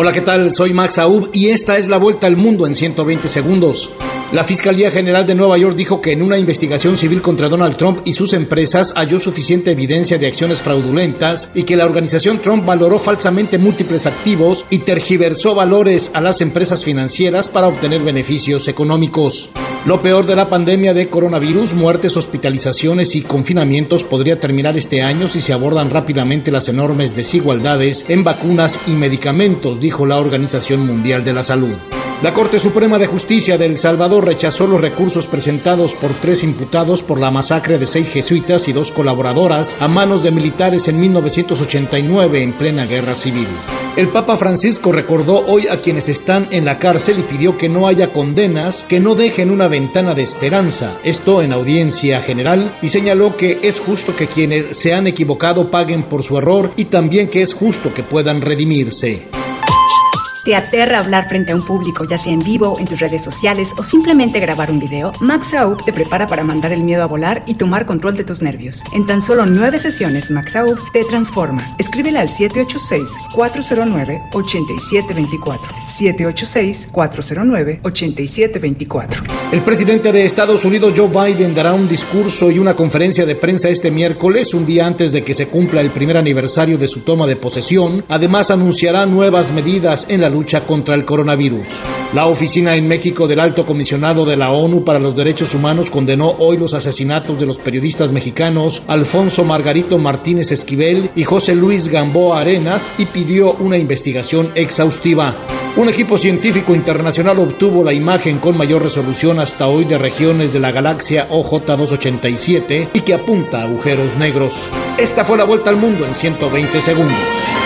Hola, ¿qué tal? Soy Max Aub y esta es la vuelta al mundo en 120 segundos. La Fiscalía General de Nueva York dijo que en una investigación civil contra Donald Trump y sus empresas halló suficiente evidencia de acciones fraudulentas y que la organización Trump valoró falsamente múltiples activos y tergiversó valores a las empresas financieras para obtener beneficios económicos. Lo peor de la pandemia de coronavirus, muertes, hospitalizaciones y confinamientos podría terminar este año si se abordan rápidamente las enormes desigualdades en vacunas y medicamentos, dijo la Organización Mundial de la Salud. La Corte Suprema de Justicia de El Salvador rechazó los recursos presentados por tres imputados por la masacre de seis jesuitas y dos colaboradoras a manos de militares en 1989 en plena guerra civil. El Papa Francisco recordó hoy a quienes están en la cárcel y pidió que no haya condenas, que no dejen una ventana de esperanza, esto en audiencia general, y señaló que es justo que quienes se han equivocado paguen por su error y también que es justo que puedan redimirse. ¿Te aterra hablar frente a un público, ya sea en vivo, en tus redes sociales o simplemente grabar un video? Max Aub te prepara para mandar el miedo a volar y tomar control de tus nervios. En tan solo nueve sesiones, Max Aub te transforma. Escríbele al 786-409-8724. 786-409-8724. El presidente de Estados Unidos, Joe Biden, dará un discurso y una conferencia de prensa este miércoles, un día antes de que se cumpla el primer aniversario de su toma de posesión. Además, anunciará nuevas medidas en la lucha contra el coronavirus. La oficina en México del Alto Comisionado de la ONU para los Derechos Humanos condenó hoy los asesinatos de los periodistas mexicanos Alfonso Margarito Martínez Esquivel y José Luis Gamboa Arenas y pidió una investigación exhaustiva. Un equipo científico internacional obtuvo la imagen con mayor resolución hasta hoy de regiones de la galaxia OJ287 y que apunta a agujeros negros. Esta fue la vuelta al mundo en 120 segundos.